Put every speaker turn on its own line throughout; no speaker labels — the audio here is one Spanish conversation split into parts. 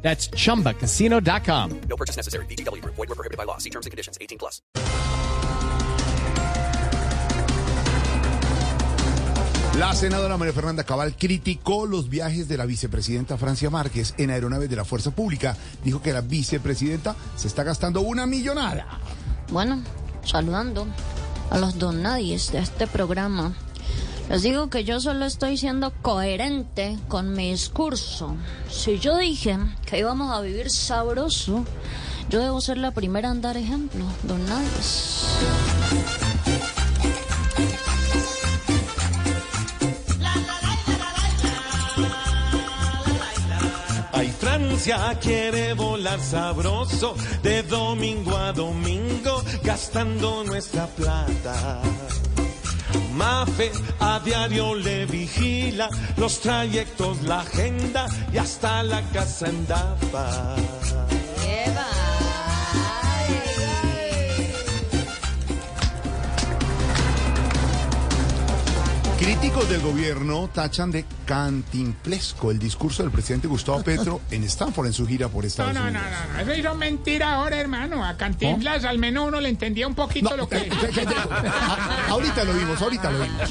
That's chumbacasino.com.
No purchase necessary. BGW. Void were prohibited by law. See terms and conditions. 18 plus.
La senadora María Fernanda Cabal criticó los viajes de la vicepresidenta Francia Márquez en aeronaves de la Fuerza Pública. Dijo que la vicepresidenta se está gastando una millonada.
Bueno, saludando a los donadies de este programa. Les digo que yo solo estoy siendo coherente con mi discurso. Si yo dije que íbamos a vivir sabroso, yo debo ser la primera en dar ejemplo, donadies.
Ay, Francia quiere volar sabroso de domingo a domingo, gastando nuestra plata. Mafe a diario le vigila los trayectos, la agenda y hasta la casa en Dapa.
Críticos del gobierno tachan de cantinflesco el discurso del presidente Gustavo Petro en Stanford en su gira por
No,
Estados
no, no,
Unidos.
no, no, eso hizo mentira ahora, hermano. A Cantinflas al menos uno le entendía un poquito
No,
lo que...
ahorita lo vimos, ahorita lo vimos.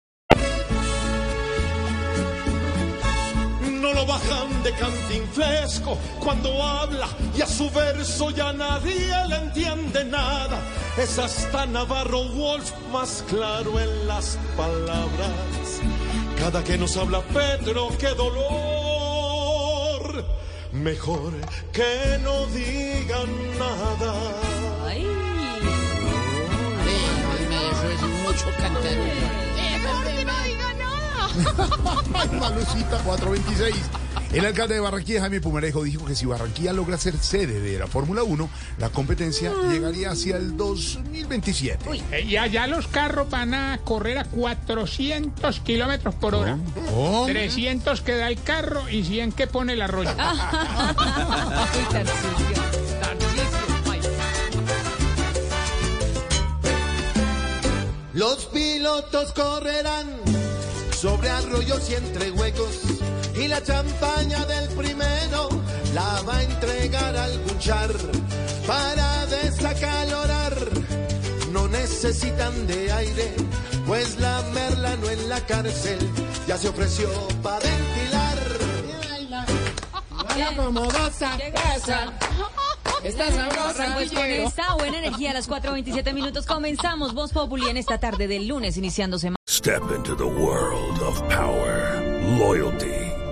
Bajan de cantinflesco cuando habla y a su verso ya nadie le entiende nada. Es hasta Navarro Wolf más claro en las palabras. Cada que nos habla Pedro, qué dolor. Mejor que no digan nada.
Ay, Malucita 426. El alcalde de Barranquilla, Jaime Pumarejo, dijo que si Barranquilla logra ser sede de la Fórmula 1, la competencia llegaría hacia el 2027.
Eh, Y allá los carros van a correr a 400 kilómetros por hora.
¿Cómo?
300 que da el carro y 100 que pone el arroyo.
Los pilotos correrán sobre arroyos y entre huecos y la champaña del primero la va a entregar algún char para desacalorar. No necesitan de aire, pues la merlano en la cárcel ya se ofreció para ventilar.
Pues con esta buena energía a las 4.27 minutos comenzamos Voz Populi en esta tarde del lunes iniciando semana.
Step into the world of power, loyalty,